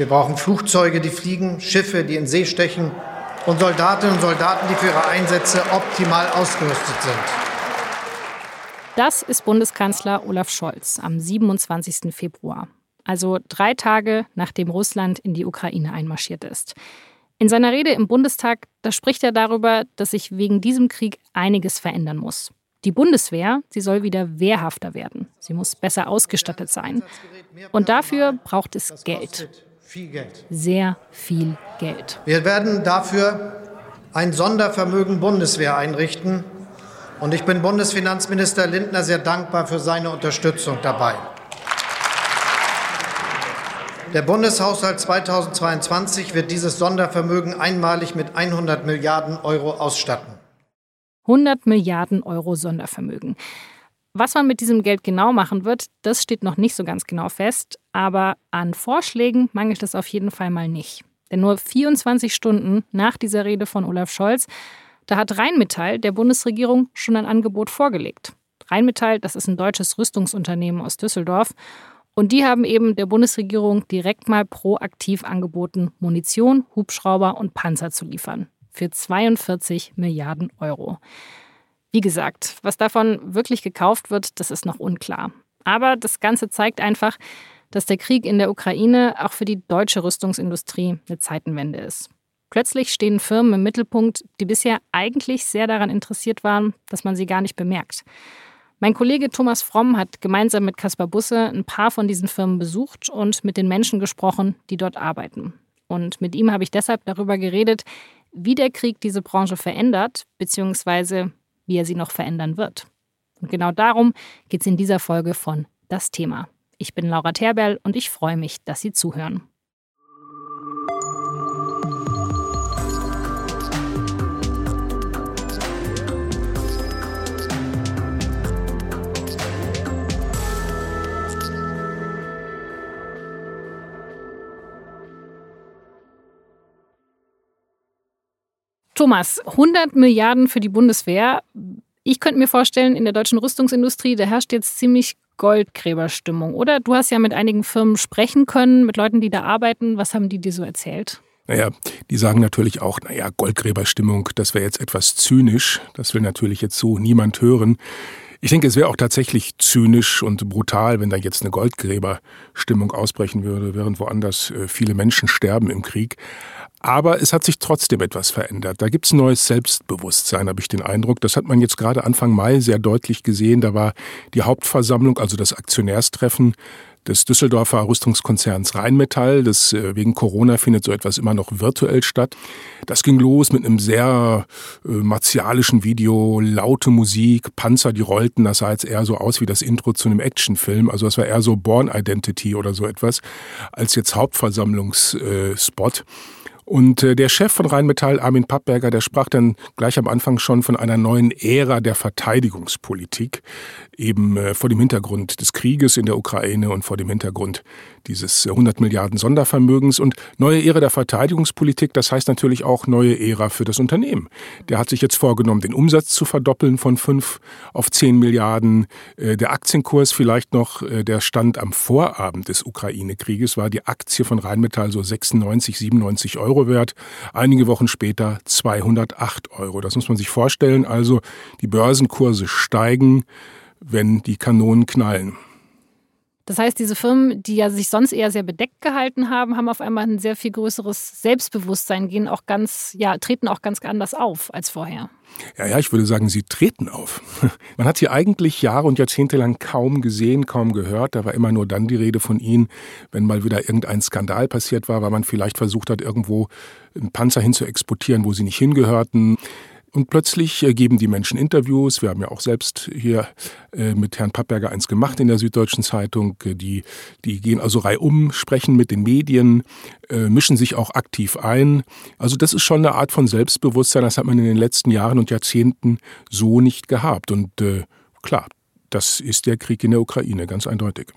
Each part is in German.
Wir brauchen Flugzeuge, die fliegen, Schiffe, die in See stechen und Soldatinnen und Soldaten, die für ihre Einsätze optimal ausgerüstet sind. Das ist Bundeskanzler Olaf Scholz am 27. Februar, also drei Tage nachdem Russland in die Ukraine einmarschiert ist. In seiner Rede im Bundestag, da spricht er darüber, dass sich wegen diesem Krieg einiges verändern muss. Die Bundeswehr, sie soll wieder wehrhafter werden. Sie muss besser ausgestattet sein. Und dafür braucht es Geld. Sehr viel Geld. Wir werden dafür ein Sondervermögen Bundeswehr einrichten. Und ich bin Bundesfinanzminister Lindner sehr dankbar für seine Unterstützung dabei. Der Bundeshaushalt 2022 wird dieses Sondervermögen einmalig mit 100 Milliarden Euro ausstatten. 100 Milliarden Euro Sondervermögen. Was man mit diesem Geld genau machen wird, das steht noch nicht so ganz genau fest, aber an Vorschlägen mangelt es auf jeden Fall mal nicht. Denn nur 24 Stunden nach dieser Rede von Olaf Scholz, da hat Rheinmetall der Bundesregierung schon ein Angebot vorgelegt. Rheinmetall, das ist ein deutsches Rüstungsunternehmen aus Düsseldorf und die haben eben der Bundesregierung direkt mal proaktiv angeboten, Munition, Hubschrauber und Panzer zu liefern. Für 42 Milliarden Euro. Wie gesagt, was davon wirklich gekauft wird, das ist noch unklar. Aber das Ganze zeigt einfach, dass der Krieg in der Ukraine auch für die deutsche Rüstungsindustrie eine Zeitenwende ist. Plötzlich stehen Firmen im Mittelpunkt, die bisher eigentlich sehr daran interessiert waren, dass man sie gar nicht bemerkt. Mein Kollege Thomas Fromm hat gemeinsam mit Caspar Busse ein paar von diesen Firmen besucht und mit den Menschen gesprochen, die dort arbeiten. Und mit ihm habe ich deshalb darüber geredet, wie der Krieg diese Branche verändert, beziehungsweise wie er sie noch verändern wird. Und genau darum geht es in dieser Folge von Das Thema. Ich bin Laura Terberl und ich freue mich, dass Sie zuhören. Thomas, 100 Milliarden für die Bundeswehr. Ich könnte mir vorstellen, in der deutschen Rüstungsindustrie, da herrscht jetzt ziemlich Goldgräberstimmung, oder? Du hast ja mit einigen Firmen sprechen können, mit Leuten, die da arbeiten. Was haben die dir so erzählt? Naja, die sagen natürlich auch, naja, Goldgräberstimmung, das wäre jetzt etwas zynisch. Das will natürlich jetzt so niemand hören. Ich denke, es wäre auch tatsächlich zynisch und brutal, wenn da jetzt eine Goldgräberstimmung ausbrechen würde, während woanders äh, viele Menschen sterben im Krieg. Aber es hat sich trotzdem etwas verändert. Da gibt es ein neues Selbstbewusstsein, habe ich den Eindruck. Das hat man jetzt gerade Anfang Mai sehr deutlich gesehen. Da war die Hauptversammlung, also das Aktionärstreffen des Düsseldorfer Rüstungskonzerns Rheinmetall. Das äh, wegen Corona findet so etwas immer noch virtuell statt. Das ging los mit einem sehr äh, martialischen Video, laute Musik, Panzer, die rollten. Das sah jetzt eher so aus wie das Intro zu einem Actionfilm. Also das war eher so Born Identity oder so etwas als jetzt Hauptversammlungsspot. Und äh, der Chef von Rheinmetall, Armin Pappberger, der sprach dann gleich am Anfang schon von einer neuen Ära der Verteidigungspolitik, eben äh, vor dem Hintergrund des Krieges in der Ukraine und vor dem Hintergrund dieses 100 äh, Milliarden Sondervermögens. Und neue Ära der Verteidigungspolitik, das heißt natürlich auch neue Ära für das Unternehmen. Der hat sich jetzt vorgenommen, den Umsatz zu verdoppeln von 5 auf 10 Milliarden. Der Aktienkurs vielleicht noch, der stand am Vorabend des Ukraine-Krieges, war die Aktie von Rheinmetall so 96, 97 Euro. Euro wert, einige Wochen später 208 Euro. Das muss man sich vorstellen. Also die Börsenkurse steigen, wenn die Kanonen knallen. Das heißt, diese Firmen, die ja sich sonst eher sehr bedeckt gehalten haben, haben auf einmal ein sehr viel größeres Selbstbewusstsein, gehen auch ganz, ja, treten auch ganz anders auf als vorher. Ja, ja, ich würde sagen, sie treten auf. Man hat sie eigentlich Jahre und Jahrzehnte lang kaum gesehen, kaum gehört. Da war immer nur dann die Rede von ihnen, wenn mal wieder irgendein Skandal passiert war, weil man vielleicht versucht hat, irgendwo einen Panzer hin zu exportieren, wo sie nicht hingehörten. Und plötzlich äh, geben die Menschen Interviews. Wir haben ja auch selbst hier äh, mit Herrn Pappberger eins gemacht in der Süddeutschen Zeitung. Äh, die, die gehen also reihum, sprechen mit den Medien, mischen sich auch aktiv ein. Also das ist schon eine Art von Selbstbewusstsein. Das hat man in den letzten Jahren und Jahrzehnten so nicht gehabt. Und klar, das ist der Krieg in der Ukraine, ganz eindeutig.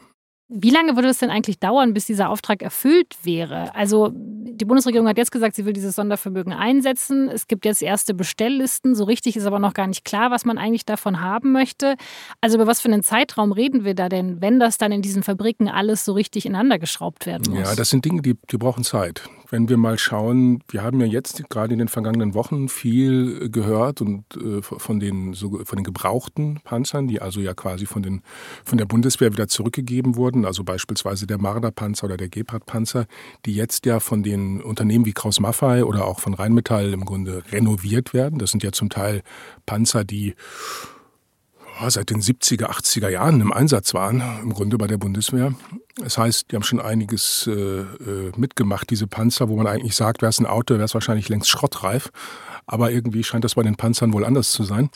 Wie lange würde es denn eigentlich dauern, bis dieser Auftrag erfüllt wäre? Also die Bundesregierung hat jetzt gesagt, sie will dieses Sondervermögen einsetzen. Es gibt jetzt erste Bestelllisten. So richtig ist aber noch gar nicht klar, was man eigentlich davon haben möchte. Also über was für einen Zeitraum reden wir da denn, wenn das dann in diesen Fabriken alles so richtig ineinander geschraubt werden muss? Ja, das sind Dinge, die, die brauchen Zeit wenn wir mal schauen, wir haben ja jetzt gerade in den vergangenen Wochen viel gehört und äh, von den so, von den gebrauchten Panzern, die also ja quasi von den von der Bundeswehr wieder zurückgegeben wurden, also beispielsweise der Marder-Panzer oder der Gepard-Panzer, die jetzt ja von den Unternehmen wie Kraus Maffei oder auch von Rheinmetall im Grunde renoviert werden. Das sind ja zum Teil Panzer, die seit den 70er, 80er Jahren im Einsatz waren, im Grunde bei der Bundeswehr. Das heißt, die haben schon einiges äh, äh mitgemacht, diese Panzer, wo man eigentlich sagt, wäre es ein Auto, wäre es wahrscheinlich längst schrottreif. Aber irgendwie scheint das bei den Panzern wohl anders zu sein.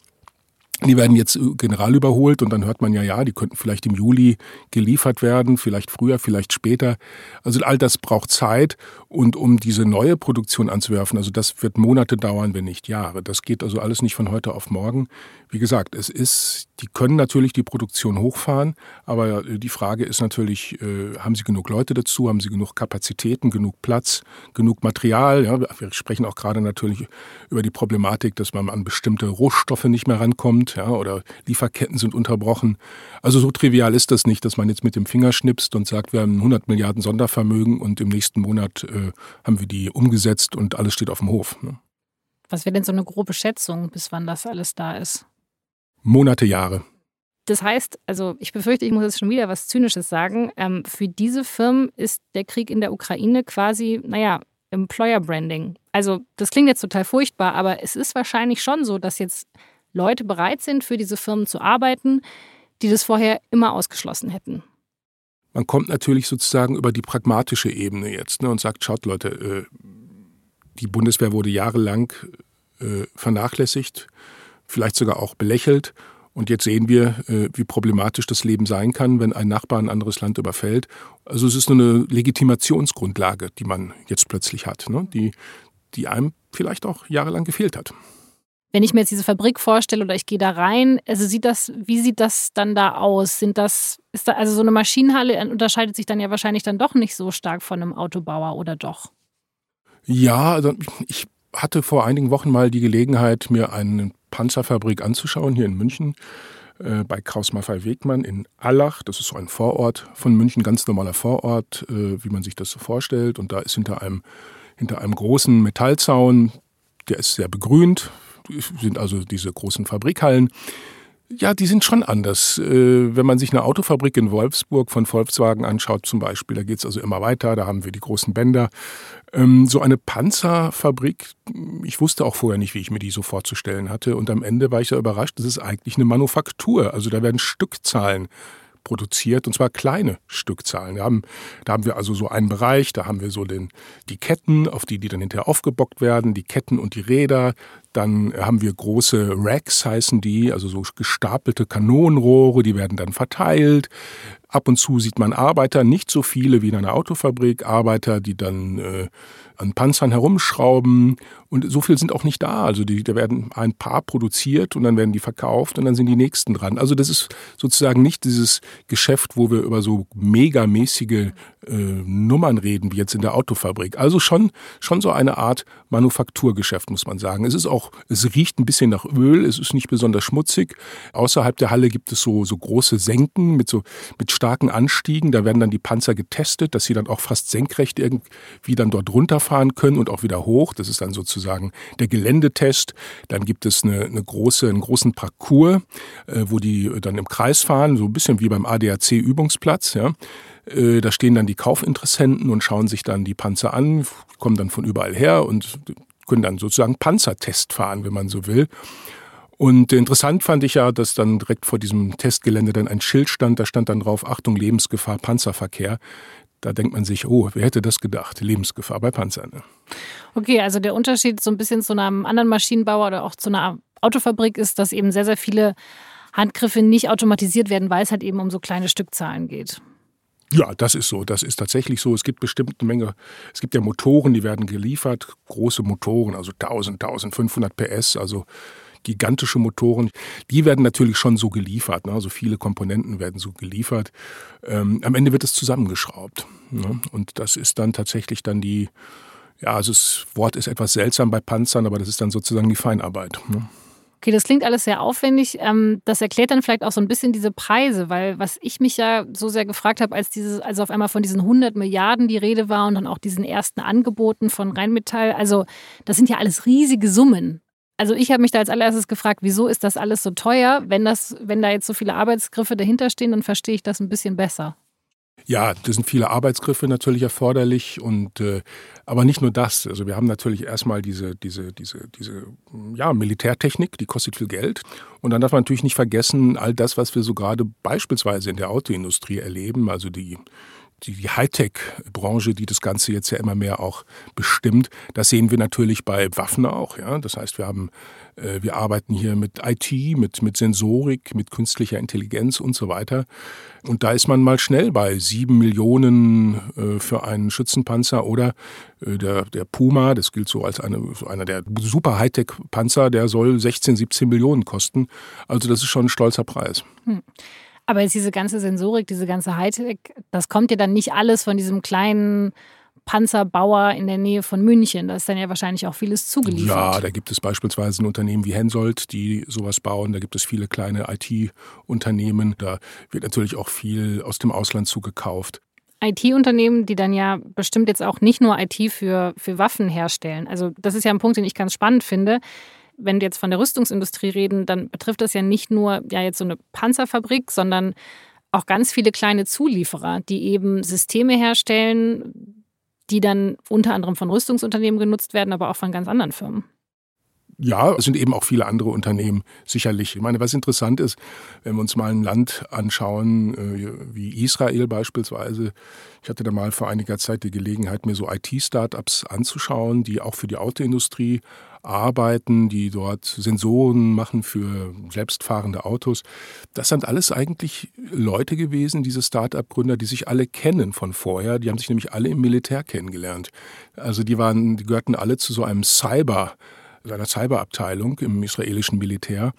Die werden jetzt äh, general überholt und dann hört man ja, ja, die könnten vielleicht im Juli geliefert werden, vielleicht früher, vielleicht später. Also all das braucht Zeit und um diese neue Produktion anzuwerfen, also das wird Monate dauern, wenn nicht Jahre. Das geht also alles nicht von heute auf morgen. Wie gesagt, es ist, die können natürlich die Produktion hochfahren, aber die Frage ist natürlich, äh, haben sie genug Leute dazu, haben sie genug Kapazitäten, genug Platz, genug Material? Ja, wir sprechen auch gerade natürlich über die Problematik, dass man an bestimmte Rohstoffe nicht mehr rankommt, ja, oder Lieferketten sind unterbrochen. Also so trivial ist das nicht, dass man jetzt mit dem Finger schnipst und sagt, wir haben 100 Milliarden Sondervermögen und im nächsten Monat äh, haben wir die umgesetzt und alles steht auf dem Hof. Ne? Was wäre denn so eine grobe Schätzung, bis wann das alles da ist? Monate, Jahre. Das heißt, also ich befürchte, ich muss jetzt schon wieder was Zynisches sagen. Ähm, für diese Firmen ist der Krieg in der Ukraine quasi, naja, Employer Branding. Also das klingt jetzt total furchtbar, aber es ist wahrscheinlich schon so, dass jetzt Leute bereit sind, für diese Firmen zu arbeiten, die das vorher immer ausgeschlossen hätten. Man kommt natürlich sozusagen über die pragmatische Ebene jetzt ne, und sagt, schaut Leute, äh, die Bundeswehr wurde jahrelang äh, vernachlässigt vielleicht sogar auch belächelt. Und jetzt sehen wir, äh, wie problematisch das Leben sein kann, wenn ein Nachbar ein anderes Land überfällt. Also es ist nur eine Legitimationsgrundlage, die man jetzt plötzlich hat, ne? die, die einem vielleicht auch jahrelang gefehlt hat. Wenn ich mir jetzt diese Fabrik vorstelle oder ich gehe da rein, also sieht das, wie sieht das dann da aus? Sind das, ist da, also so eine Maschinenhalle unterscheidet sich dann ja wahrscheinlich dann doch nicht so stark von einem Autobauer oder doch? Ja, also ich hatte vor einigen Wochen mal die Gelegenheit, mir eine Panzerfabrik anzuschauen hier in München äh, bei Kraus Maffei Wegmann in Allach. Das ist so ein Vorort von München, ganz normaler Vorort, äh, wie man sich das so vorstellt. Und da ist hinter einem, hinter einem großen Metallzaun, der ist sehr begrünt, sind also diese großen Fabrikhallen. Ja, die sind schon anders. Äh, wenn man sich eine Autofabrik in Wolfsburg von Volkswagen anschaut zum Beispiel, da geht es also immer weiter, da haben wir die großen Bänder. Ähm, so eine Panzerfabrik, ich wusste auch vorher nicht, wie ich mir die so vorzustellen hatte. Und am Ende war ich ja überrascht, das ist eigentlich eine Manufaktur. Also da werden Stückzahlen produziert und zwar kleine Stückzahlen. Da haben, da haben wir also so einen Bereich, da haben wir so den, die Ketten, auf die die dann hinterher aufgebockt werden, die Ketten und die Räder. Dann haben wir große Racks, heißen die, also so gestapelte Kanonenrohre, die werden dann verteilt. Ab und zu sieht man Arbeiter, nicht so viele wie in einer Autofabrik, Arbeiter, die dann äh, an Panzern herumschrauben. Und so viel sind auch nicht da. Also die, da werden ein paar produziert und dann werden die verkauft und dann sind die nächsten dran. Also das ist sozusagen nicht dieses Geschäft, wo wir über so megamäßige äh, Nummern reden, wie jetzt in der Autofabrik. Also schon, schon so eine Art Manufakturgeschäft, muss man sagen. Es ist auch, es riecht ein bisschen nach Öl, es ist nicht besonders schmutzig. Außerhalb der Halle gibt es so, so große Senken mit so, mit starken Anstiegen. Da werden dann die Panzer getestet, dass sie dann auch fast senkrecht irgendwie dann dort runterfahren können und auch wieder hoch. Das ist dann sozusagen der Geländetest. Dann gibt es eine, eine große, einen großen Parcours, äh, wo die dann im Kreis fahren, so ein bisschen wie beim ADAC-Übungsplatz, ja. Äh, da stehen dann die Kaufinteressenten und schauen sich dann die Panzer an, kommen dann von überall her und können dann sozusagen Panzertest fahren, wenn man so will. Und interessant fand ich ja, dass dann direkt vor diesem Testgelände dann ein Schild stand, da stand dann drauf, Achtung, Lebensgefahr, Panzerverkehr. Da denkt man sich, oh, wer hätte das gedacht? Lebensgefahr bei Panzern. Ne? Okay, also der Unterschied so ein bisschen zu einem anderen Maschinenbauer oder auch zu einer Autofabrik ist, dass eben sehr, sehr viele Handgriffe nicht automatisiert werden, weil es halt eben um so kleine Stückzahlen geht. Ja, das ist so. Das ist tatsächlich so. Es gibt bestimmt eine Menge. Es gibt ja Motoren, die werden geliefert. Große Motoren, also 1000, 1500 PS, also gigantische Motoren. Die werden natürlich schon so geliefert. Ne? Also viele Komponenten werden so geliefert. Ähm, am Ende wird es zusammengeschraubt. Ne? Und das ist dann tatsächlich dann die, Ja, also das Wort ist etwas seltsam bei Panzern, aber das ist dann sozusagen die Feinarbeit. Ne? Okay, das klingt alles sehr aufwendig. Ähm, das erklärt dann vielleicht auch so ein bisschen diese Preise, weil was ich mich ja so sehr gefragt habe, als dieses, also auf einmal von diesen 100 Milliarden die Rede war und dann auch diesen ersten Angeboten von Rheinmetall, also das sind ja alles riesige Summen. Also ich habe mich da als allererstes gefragt, wieso ist das alles so teuer? Wenn das, wenn da jetzt so viele Arbeitsgriffe dahinter stehen, dann verstehe ich das ein bisschen besser. Ja, das sind viele Arbeitsgriffe natürlich erforderlich und äh, aber nicht nur das. Also wir haben natürlich erstmal diese diese diese diese ja Militärtechnik, die kostet viel Geld und dann darf man natürlich nicht vergessen all das, was wir so gerade beispielsweise in der Autoindustrie erleben, also die die, Hightech-Branche, die das Ganze jetzt ja immer mehr auch bestimmt, das sehen wir natürlich bei Waffen auch. Ja? Das heißt, wir haben, äh, wir arbeiten hier mit IT, mit, mit Sensorik, mit künstlicher Intelligenz und so weiter. Und da ist man mal schnell bei sieben Millionen äh, für einen Schützenpanzer oder äh, der, der Puma, das gilt so als eine, so einer der super Hightech-Panzer, der soll 16, 17 Millionen kosten. Also das ist schon ein stolzer Preis. Hm. Aber jetzt diese ganze Sensorik, diese ganze Hightech, das kommt ja dann nicht alles von diesem kleinen Panzerbauer in der Nähe von München. Da ist dann ja wahrscheinlich auch vieles zugeliefert. Ja, da gibt es beispielsweise ein Unternehmen wie Hensoldt, die sowas bauen. Da gibt es viele kleine IT-Unternehmen. Da wird natürlich auch viel aus dem Ausland zugekauft. IT-Unternehmen, die dann ja bestimmt jetzt auch nicht nur IT für, für Waffen herstellen. Also das ist ja ein Punkt, den ich ganz spannend finde wenn wir jetzt von der Rüstungsindustrie reden, dann betrifft das ja nicht nur ja jetzt so eine Panzerfabrik, sondern auch ganz viele kleine Zulieferer, die eben Systeme herstellen, die dann unter anderem von Rüstungsunternehmen genutzt werden, aber auch von ganz anderen Firmen. Ja, es sind eben auch viele andere Unternehmen sicherlich. Ich meine, was interessant ist, wenn wir uns mal ein Land anschauen, äh, wie Israel beispielsweise. Ich hatte da mal vor einiger Zeit die Gelegenheit, mir so IT-Startups anzuschauen, die auch für die Autoindustrie arbeiten, die dort Sensoren machen für selbstfahrende Autos. Das sind alles eigentlich Leute gewesen, diese Start-up-Gründer, die sich alle kennen von vorher. Die haben sich nämlich alle im Militär kennengelernt. Also die waren, die gehörten alle zu so einem Cyber, einer Cyberabteilung im israelischen Militär.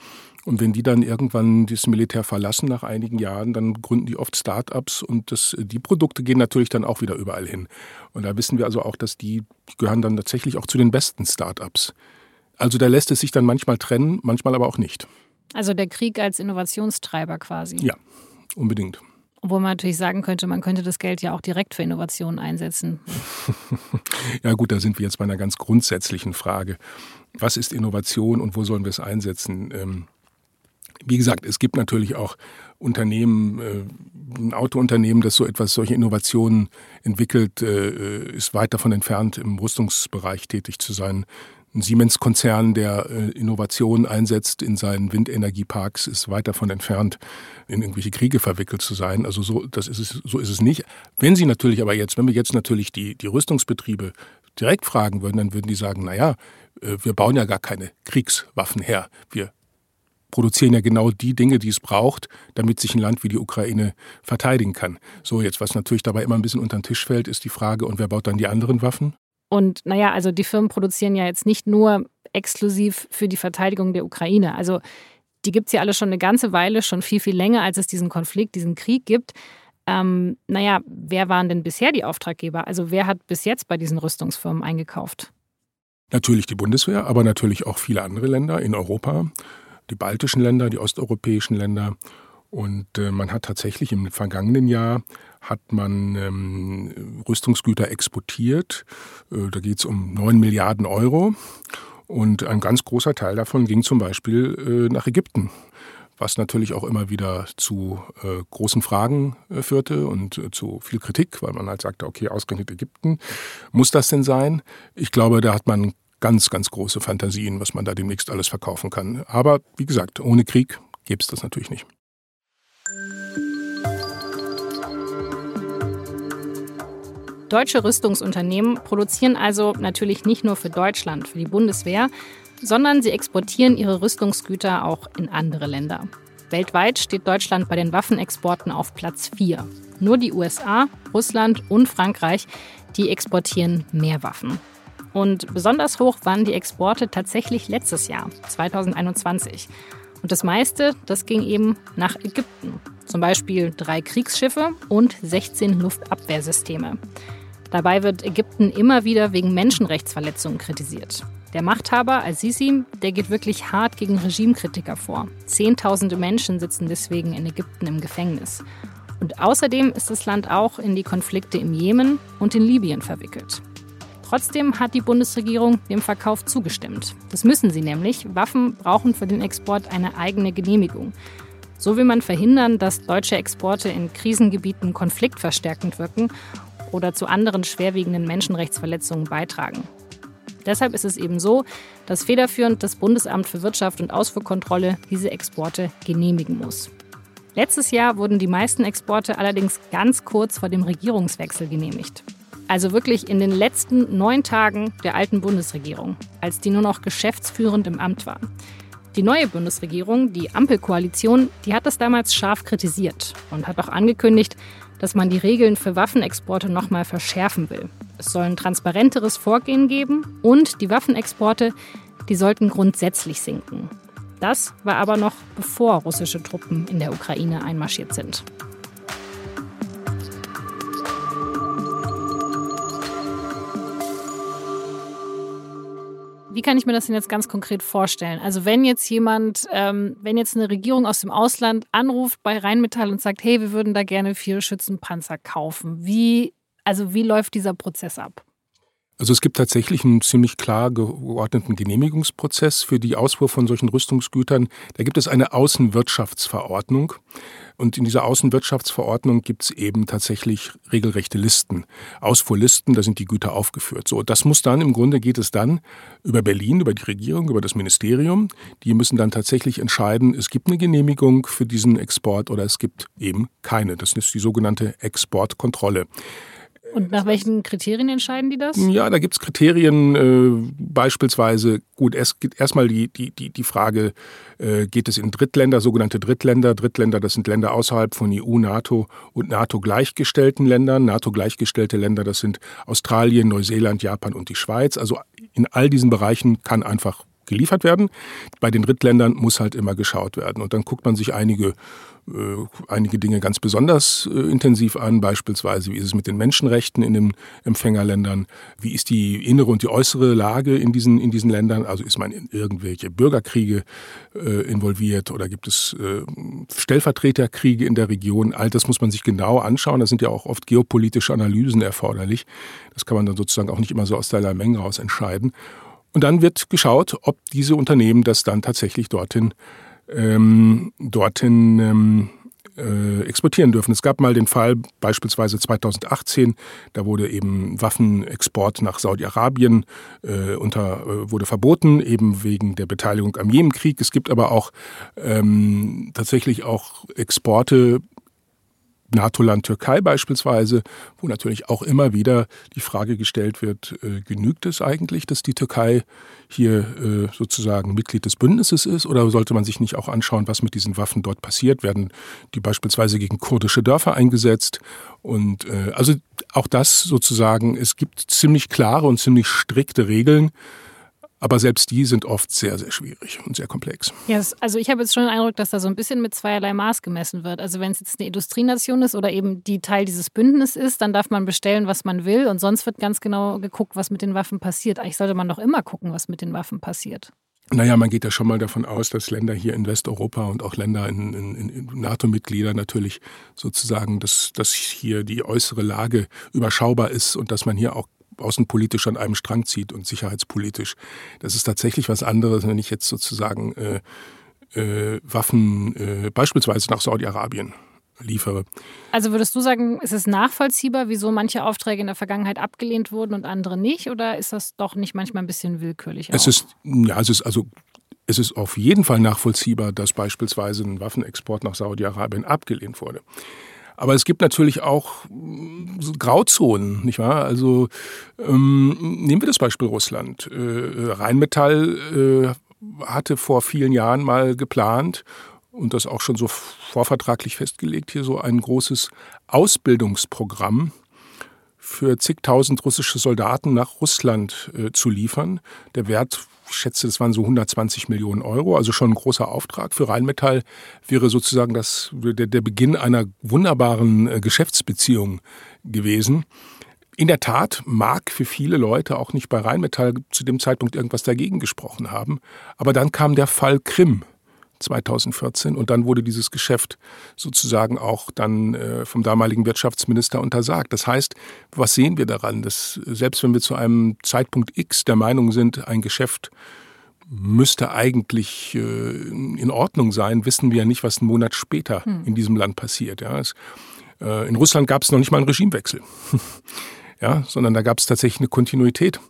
Und wenn die dann irgendwann das Militär verlassen nach einigen Jahren, dann gründen die oft Start-ups und das, die Produkte gehen natürlich dann auch wieder überall hin. Und da wissen wir also auch, dass die, gehören dann tatsächlich auch zu den besten Start-ups. Also da lässt es sich dann manchmal trennen, manchmal aber auch nicht. Also der Krieg als Innovationstreiber quasi. Ja, unbedingt. Obwohl man natürlich sagen könnte, man könnte das Geld ja auch direkt für Innovationen einsetzen. ja gut, da sind wir jetzt bei einer ganz grundsätzlichen Frage. Was ist Innovation und wo sollen wir es einsetzen? Ähm, wie gesagt, es gibt natürlich auch Unternehmen, äh, ein Autounternehmen, das so etwas, solche Innovationen entwickelt, äh, ist weit davon entfernt, im Rüstungsbereich tätig zu sein. Ein Siemens-Konzern, der äh, Innovationen einsetzt in seinen Windenergieparks, ist weit davon entfernt, in irgendwelche Kriege verwickelt zu sein. Also so, das ist es, so ist es nicht. Wenn Sie natürlich aber jetzt, wenn wir jetzt natürlich die, die Rüstungsbetriebe direkt fragen würden, dann würden die sagen, na ja, wir bauen ja gar keine Kriegswaffen her. Wir produzieren ja genau die Dinge, die es braucht, damit sich ein Land wie die Ukraine verteidigen kann. So, jetzt, was natürlich dabei immer ein bisschen unter den Tisch fällt, ist die Frage, und wer baut dann die anderen Waffen? Und naja, also die Firmen produzieren ja jetzt nicht nur exklusiv für die Verteidigung der Ukraine. Also die gibt es ja alle schon eine ganze Weile, schon viel, viel länger, als es diesen Konflikt, diesen Krieg gibt. Ähm, naja, wer waren denn bisher die Auftraggeber? Also wer hat bis jetzt bei diesen Rüstungsfirmen eingekauft? Natürlich die Bundeswehr, aber natürlich auch viele andere Länder in Europa die baltischen Länder, die osteuropäischen Länder. Und äh, man hat tatsächlich im vergangenen Jahr hat man ähm, Rüstungsgüter exportiert. Äh, da geht es um 9 Milliarden Euro. Und ein ganz großer Teil davon ging zum Beispiel äh, nach Ägypten, was natürlich auch immer wieder zu äh, großen Fragen äh, führte und äh, zu viel Kritik, weil man halt sagte, okay, ausgerechnet Ägypten, muss das denn sein? Ich glaube, da hat man ganz, ganz große Fantasien, was man da demnächst alles verkaufen kann. Aber wie gesagt, ohne Krieg gäbe es das natürlich nicht. Deutsche Rüstungsunternehmen produzieren also natürlich nicht nur für Deutschland, für die Bundeswehr, sondern sie exportieren ihre Rüstungsgüter auch in andere Länder. Weltweit steht Deutschland bei den Waffenexporten auf Platz 4. Nur die USA, Russland und Frankreich, die exportieren mehr Waffen. Und besonders hoch waren die Exporte tatsächlich letztes Jahr, 2021. Und das meiste, das ging eben nach Ägypten. Zum Beispiel drei Kriegsschiffe und 16 Luftabwehrsysteme. Dabei wird Ägypten immer wieder wegen Menschenrechtsverletzungen kritisiert. Der Machthaber Al-Sisi, der geht wirklich hart gegen Regimekritiker vor. Zehntausende Menschen sitzen deswegen in Ägypten im Gefängnis. Und außerdem ist das Land auch in die Konflikte im Jemen und in Libyen verwickelt. Trotzdem hat die Bundesregierung dem Verkauf zugestimmt. Das müssen sie nämlich. Waffen brauchen für den Export eine eigene Genehmigung. So will man verhindern, dass deutsche Exporte in Krisengebieten konfliktverstärkend wirken oder zu anderen schwerwiegenden Menschenrechtsverletzungen beitragen. Deshalb ist es eben so, dass federführend das Bundesamt für Wirtschaft und Ausfuhrkontrolle diese Exporte genehmigen muss. Letztes Jahr wurden die meisten Exporte allerdings ganz kurz vor dem Regierungswechsel genehmigt. Also wirklich in den letzten neun Tagen der alten Bundesregierung, als die nur noch geschäftsführend im Amt war. Die neue Bundesregierung, die Ampelkoalition, die hat das damals scharf kritisiert und hat auch angekündigt, dass man die Regeln für Waffenexporte nochmal verschärfen will. Es soll ein transparenteres Vorgehen geben und die Waffenexporte, die sollten grundsätzlich sinken. Das war aber noch bevor russische Truppen in der Ukraine einmarschiert sind. Wie kann ich mir das denn jetzt ganz konkret vorstellen? Also wenn jetzt jemand, ähm, wenn jetzt eine Regierung aus dem Ausland anruft bei Rheinmetall und sagt, hey, wir würden da gerne vier Schützenpanzer kaufen, wie, also wie läuft dieser Prozess ab? Also es gibt tatsächlich einen ziemlich klar geordneten Genehmigungsprozess für die Ausfuhr von solchen Rüstungsgütern. Da gibt es eine Außenwirtschaftsverordnung. Und in dieser Außenwirtschaftsverordnung gibt es eben tatsächlich regelrechte Listen, Ausfuhrlisten, da sind die Güter aufgeführt. So, das muss dann, im Grunde geht es dann über Berlin, über die Regierung, über das Ministerium. Die müssen dann tatsächlich entscheiden, es gibt eine Genehmigung für diesen Export oder es gibt eben keine. Das ist die sogenannte Exportkontrolle. Und nach welchen Kriterien entscheiden die das? Ja, da gibt es Kriterien, äh, beispielsweise, gut, es gibt erstmal die, die, die, die Frage, äh, geht es in Drittländer, sogenannte Drittländer. Drittländer, das sind Länder außerhalb von EU, NATO und NATO gleichgestellten Ländern. NATO gleichgestellte Länder, das sind Australien, Neuseeland, Japan und die Schweiz. Also in all diesen Bereichen kann einfach geliefert werden. Bei den Drittländern muss halt immer geschaut werden. Und dann guckt man sich einige äh, einige Dinge ganz besonders äh, intensiv an, beispielsweise wie ist es mit den Menschenrechten in den Empfängerländern, wie ist die innere und die äußere Lage in diesen, in diesen Ländern, also ist man in irgendwelche Bürgerkriege äh, involviert oder gibt es äh, Stellvertreterkriege in der Region, all das muss man sich genau anschauen, da sind ja auch oft geopolitische Analysen erforderlich, das kann man dann sozusagen auch nicht immer so aus der Menge raus entscheiden. Und dann wird geschaut, ob diese Unternehmen das dann tatsächlich dorthin ähm, dorthin ähm, äh, exportieren dürfen. Es gab mal den Fall, beispielsweise 2018, da wurde eben Waffenexport nach Saudi-Arabien äh, unter äh, wurde verboten, eben wegen der Beteiligung am Jemenkrieg. Es gibt aber auch ähm, tatsächlich auch Exporte NATO-Land Türkei beispielsweise, wo natürlich auch immer wieder die Frage gestellt wird, äh, genügt es eigentlich, dass die Türkei hier äh, sozusagen Mitglied des Bündnisses ist oder sollte man sich nicht auch anschauen, was mit diesen Waffen dort passiert? Werden die beispielsweise gegen kurdische Dörfer eingesetzt? Und äh, also auch das sozusagen, es gibt ziemlich klare und ziemlich strikte Regeln, aber selbst die sind oft sehr, sehr schwierig und sehr komplex. Ja, also ich habe jetzt schon den Eindruck, dass da so ein bisschen mit zweierlei Maß gemessen wird. Also wenn es jetzt eine Industrienation ist oder eben die Teil dieses Bündnisses ist, dann darf man bestellen, was man will. Und sonst wird ganz genau geguckt, was mit den Waffen passiert. Eigentlich sollte man doch immer gucken, was mit den Waffen passiert. Naja, man geht ja schon mal davon aus, dass Länder hier in Westeuropa und auch Länder in, in, in NATO-Mitglieder natürlich sozusagen, dass, dass hier die äußere Lage überschaubar ist und dass man hier auch außenpolitisch an einem Strang zieht und sicherheitspolitisch. Das ist tatsächlich was anderes, wenn ich jetzt sozusagen äh, äh, Waffen äh, beispielsweise nach Saudi-Arabien liefere. Also würdest du sagen, ist es nachvollziehbar, wieso manche Aufträge in der Vergangenheit abgelehnt wurden und andere nicht? Oder ist das doch nicht manchmal ein bisschen willkürlich? Auch? Es ist, ja, es ist also es ist auf jeden Fall nachvollziehbar, dass beispielsweise ein Waffenexport nach Saudi-Arabien abgelehnt wurde. Aber es gibt natürlich auch mm, Grauzonen, nicht wahr? Also ähm, nehmen wir das Beispiel Russland. Äh, Rheinmetall äh, hatte vor vielen Jahren mal geplant und das auch schon so vorvertraglich festgelegt, hier so ein großes Ausbildungsprogramm für zigtausend russische Soldaten nach Russland äh, zu liefern. Der Wert ich schätze, das waren so 120 Millionen Euro, also schon ein großer Auftrag. Für Rheinmetall wäre sozusagen das, der, der Beginn einer wunderbaren äh, Geschäftsbeziehung gewesen. in der Tat mag für viele Leute auch nicht bei Rheinmetall zu dem Zeitpunkt irgendwas dagegen gesprochen haben. Aber dann kam der Fall Krim 2014 und dann wurde dieses Geschäft sozusagen auch dann äh, vom damaligen Wirtschaftsminister untersagt. Das heißt, was sehen wir daran, dass selbst wenn wir zu einem Zeitpunkt X der Meinung sind, ein Geschäft müsste eigentlich äh, in Ordnung sein, wissen wir ja nicht, was einen Monat später hm. in diesem Land passiert. Ja, es, äh, in Russland gab es noch nicht mal einen Regimewechsel. ja, sondern da gab es tatsächlich eine Kontinuität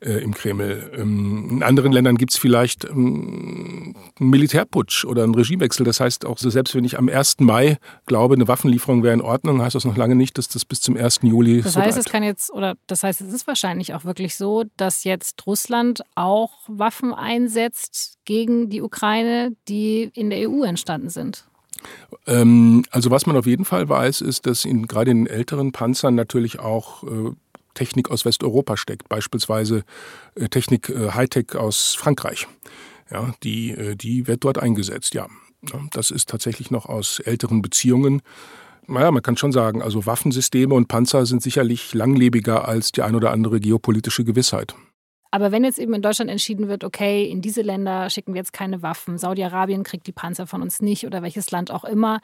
äh, im Kreml. Ähm, in anderen Ländern gibt es vielleicht ähm, einen Militärputsch oder einen Regimewechsel. Das heißt, auch so selbst wenn ich am 1. Mai glaube, eine Waffenlieferung wäre in Ordnung, heißt das noch lange nicht, dass das bis zum 1. Juli Das so heißt, bleibt. es kann jetzt, oder das heißt, es ist wahrscheinlich auch wirklich so, dass jetzt Russland auch Waffen einsetzt gegen die Ukraine, die in der EU entstanden sind. Ähm, also was man auf jeden Fall weiß, ist, dass in, gerade in älteren Panzern natürlich auch äh, Technik aus Westeuropa steckt, beispielsweise äh, Technik äh, Hightech aus Frankreich. Ja, die, äh, die wird dort eingesetzt, ja. Das ist tatsächlich noch aus älteren Beziehungen. Naja, man kann schon sagen, also Waffensysteme und Panzer sind sicherlich langlebiger als die ein oder andere geopolitische Gewissheit. Aber wenn jetzt eben in Deutschland entschieden wird, okay, in diese Länder schicken wir jetzt keine Waffen, Saudi-Arabien kriegt die Panzer von uns nicht oder welches Land auch immer,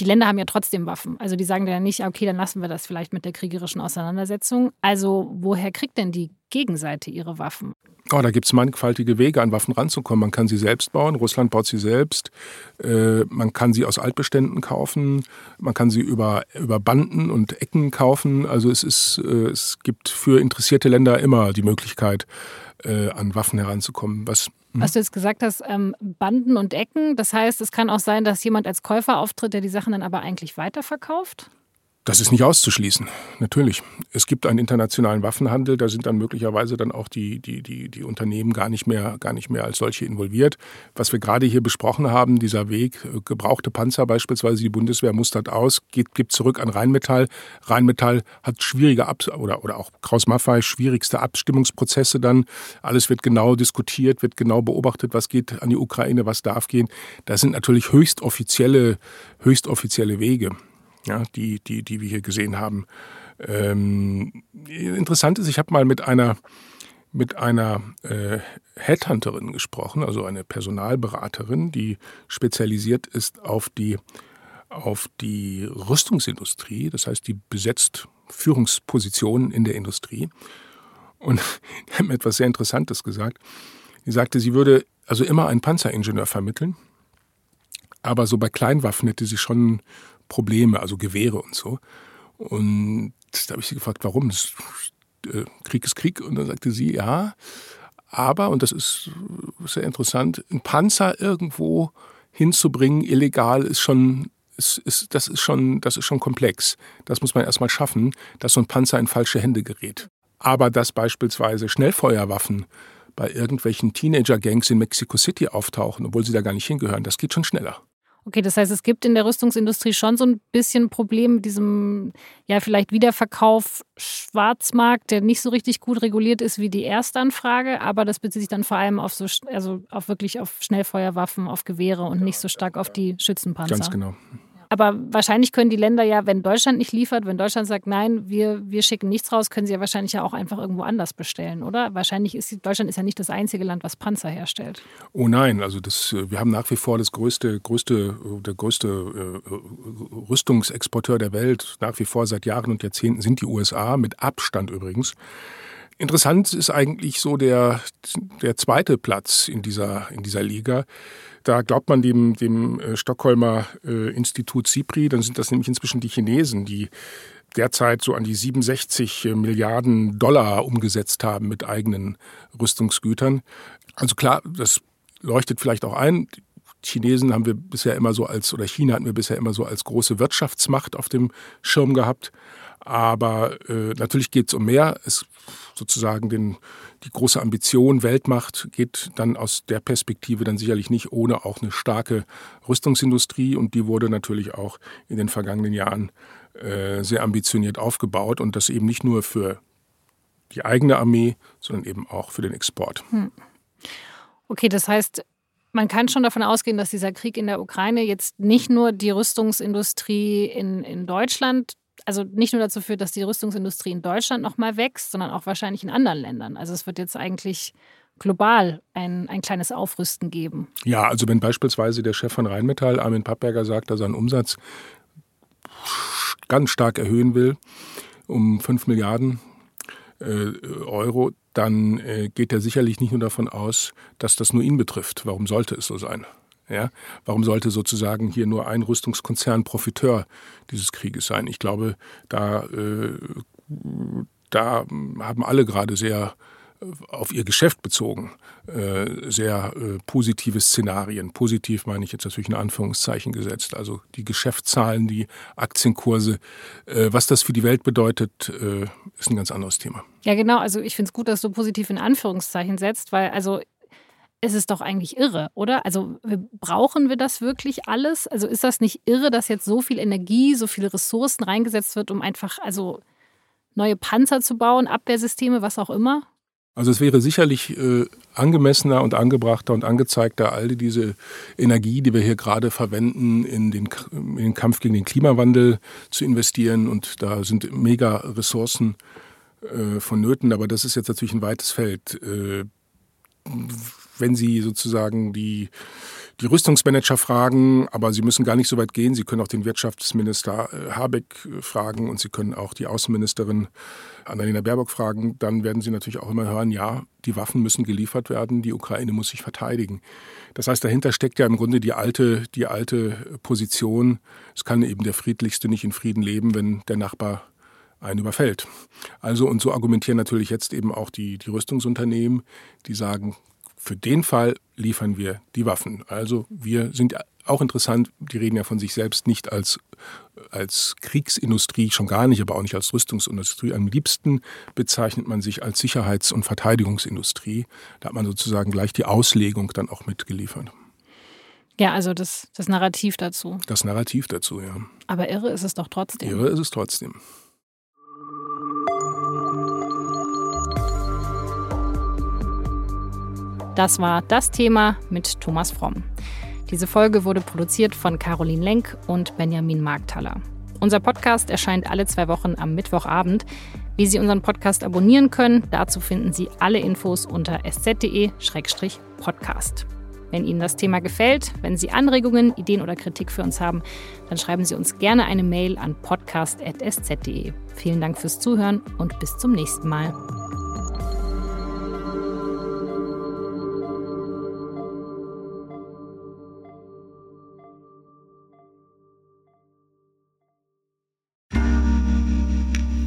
die Länder haben ja trotzdem Waffen. Also die sagen dann nicht, okay, dann lassen wir das vielleicht mit der kriegerischen Auseinandersetzung. Also woher kriegt denn die Gegenseite ihre Waffen? Oh, da gibt es mannigfaltige Wege, an Waffen ranzukommen. Man kann sie selbst bauen, Russland baut sie selbst. Äh, man kann sie aus Altbeständen kaufen, man kann sie über, über Banden und Ecken kaufen. Also es, ist, äh, es gibt für interessierte Länder immer die Möglichkeit, äh, an Waffen heranzukommen. Was? Was du jetzt gesagt hast, ähm, Banden und Ecken, das heißt, es kann auch sein, dass jemand als Käufer auftritt, der die Sachen dann aber eigentlich weiterverkauft? Das ist nicht auszuschließen, natürlich. Es gibt einen internationalen Waffenhandel, da sind dann möglicherweise dann auch die, die, die, die Unternehmen gar nicht, mehr, gar nicht mehr als solche involviert. Was wir gerade hier besprochen haben, dieser Weg, äh, gebrauchte Panzer beispielsweise, die Bundeswehr mustert aus, geht, gibt zurück an Rheinmetall. Rheinmetall hat schwierige Ab oder, oder auch Kraus Maffei schwierigste Abstimmungsprozesse dann. Alles wird genau diskutiert, wird genau beobachtet, was geht an die Ukraine, was darf gehen. Das sind natürlich höchst offizielle, höchst offizielle Wege ja, die, die, die wir hier gesehen haben. Ähm, interessant ist, ich habe mal mit einer, mit einer äh, Headhunterin gesprochen, also eine Personalberaterin, die spezialisiert ist auf die, auf die Rüstungsindustrie, das heißt, die besetzt Führungspositionen in der Industrie. Und die haben etwas sehr Interessantes gesagt. Die sagte, sie würde also immer einen Panzeringenieur vermitteln, aber so bei Kleinwaffen hätte sie schon Probleme, also Gewehre und so. Und da habe ich sie gefragt, warum? Das, äh, Krieg ist Krieg. Und dann sagte sie, ja, aber, und das ist sehr interessant, ein Panzer irgendwo hinzubringen, illegal, ist schon, ist, ist, das, ist schon, das ist schon komplex. Das muss man erstmal schaffen, dass so ein Panzer in falsche Hände gerät. Aber dass beispielsweise Schnellfeuerwaffen bei irgendwelchen Teenager-Gangs in Mexico City auftauchen, obwohl sie da gar nicht hingehören, das geht schon schneller. Okay, das heißt, es gibt in der Rüstungsindustrie schon so ein bisschen Problem mit diesem, ja, vielleicht Wiederverkauf Schwarzmarkt, der nicht so richtig gut reguliert ist wie die Erstanfrage, aber das bezieht sich dann vor allem auf so, also auf wirklich auf Schnellfeuerwaffen, auf Gewehre und nicht so stark auf die Schützenpanzer. Ganz genau. Aber wahrscheinlich können die Länder ja, wenn Deutschland nicht liefert, wenn Deutschland sagt, nein, wir, wir schicken nichts raus, können sie ja wahrscheinlich ja auch einfach irgendwo anders bestellen, oder? Wahrscheinlich ist Deutschland ist ja nicht das einzige Land, was Panzer herstellt. Oh nein, also das, wir haben nach wie vor das größte, größte, der größte äh, Rüstungsexporteur der Welt. Nach wie vor seit Jahren und Jahrzehnten sind die USA, mit Abstand übrigens. Interessant ist eigentlich so der, der zweite Platz in dieser, in dieser Liga. Da glaubt man dem, dem äh, Stockholmer äh, Institut CIPRI, dann sind das nämlich inzwischen die Chinesen, die derzeit so an die 67 äh, Milliarden Dollar umgesetzt haben mit eigenen Rüstungsgütern. Also klar, das leuchtet vielleicht auch ein. Chinesen haben wir bisher immer so als, oder China hatten wir bisher immer so als große Wirtschaftsmacht auf dem Schirm gehabt. Aber äh, natürlich geht es um mehr. Es sozusagen den, die große Ambition Weltmacht geht dann aus der Perspektive dann sicherlich nicht ohne auch eine starke Rüstungsindustrie und die wurde natürlich auch in den vergangenen Jahren äh, sehr ambitioniert aufgebaut und das eben nicht nur für die eigene Armee, sondern eben auch für den Export. Hm. Okay, das heißt, man kann schon davon ausgehen, dass dieser Krieg in der Ukraine jetzt nicht nur die Rüstungsindustrie in, in Deutschland also nicht nur dazu führt, dass die Rüstungsindustrie in Deutschland nochmal wächst, sondern auch wahrscheinlich in anderen Ländern. Also es wird jetzt eigentlich global ein, ein kleines Aufrüsten geben. Ja, also wenn beispielsweise der Chef von Rheinmetall, Armin Pappberger, sagt, dass er seinen Umsatz ganz stark erhöhen will, um 5 Milliarden äh, Euro, dann äh, geht er sicherlich nicht nur davon aus, dass das nur ihn betrifft. Warum sollte es so sein? Ja, warum sollte sozusagen hier nur ein Rüstungskonzern Profiteur dieses Krieges sein? Ich glaube, da, äh, da haben alle gerade sehr auf ihr Geschäft bezogen äh, sehr äh, positive Szenarien. Positiv meine ich jetzt natürlich in Anführungszeichen gesetzt. Also die Geschäftszahlen, die Aktienkurse. Äh, was das für die Welt bedeutet, äh, ist ein ganz anderes Thema. Ja, genau. Also ich finde es gut, dass du positiv in Anführungszeichen setzt, weil also es ist doch eigentlich irre, oder? Also brauchen wir das wirklich alles? Also ist das nicht irre, dass jetzt so viel Energie, so viele Ressourcen reingesetzt wird, um einfach also neue Panzer zu bauen, Abwehrsysteme, was auch immer? Also es wäre sicherlich äh, angemessener und angebrachter und angezeigter, all diese Energie, die wir hier gerade verwenden, in den, in den Kampf gegen den Klimawandel zu investieren. Und da sind mega Ressourcen äh, vonnöten. Aber das ist jetzt natürlich ein weites Feld. Äh, wenn Sie sozusagen die die Rüstungsmanager fragen, aber Sie müssen gar nicht so weit gehen. Sie können auch den Wirtschaftsminister äh, Habeck äh, fragen und Sie können auch die Außenministerin Annalena Baerbock fragen. Dann werden Sie natürlich auch immer hören, ja, die Waffen müssen geliefert werden, die Ukraine muss sich verteidigen. Das heißt, dahinter steckt ja im Grunde die alte, die alte Position. Es kann eben der Friedlichste nicht in Frieden leben, wenn der Nachbar einen überfällt. Also, und so argumentieren natürlich jetzt eben auch die, die Rüstungsunternehmen, die sagen, für den Fall liefern wir die Waffen. Also wir sind auch interessant, die reden ja von sich selbst nicht als, als Kriegsindustrie, schon gar nicht, aber auch nicht als Rüstungsindustrie. Am liebsten bezeichnet man sich als Sicherheits- und Verteidigungsindustrie. Da hat man sozusagen gleich die Auslegung dann auch mitgeliefert. Ja, also das, das Narrativ dazu. Das Narrativ dazu, ja. Aber irre ist es doch trotzdem. Irre ist es trotzdem. Das war das Thema mit Thomas Fromm. Diese Folge wurde produziert von Caroline Lenk und Benjamin Markthaller. Unser Podcast erscheint alle zwei Wochen am Mittwochabend. Wie Sie unseren Podcast abonnieren können, dazu finden Sie alle Infos unter sz.de-podcast. Wenn Ihnen das Thema gefällt, wenn Sie Anregungen, Ideen oder Kritik für uns haben, dann schreiben Sie uns gerne eine Mail an podcast.sz.de. Vielen Dank fürs Zuhören und bis zum nächsten Mal.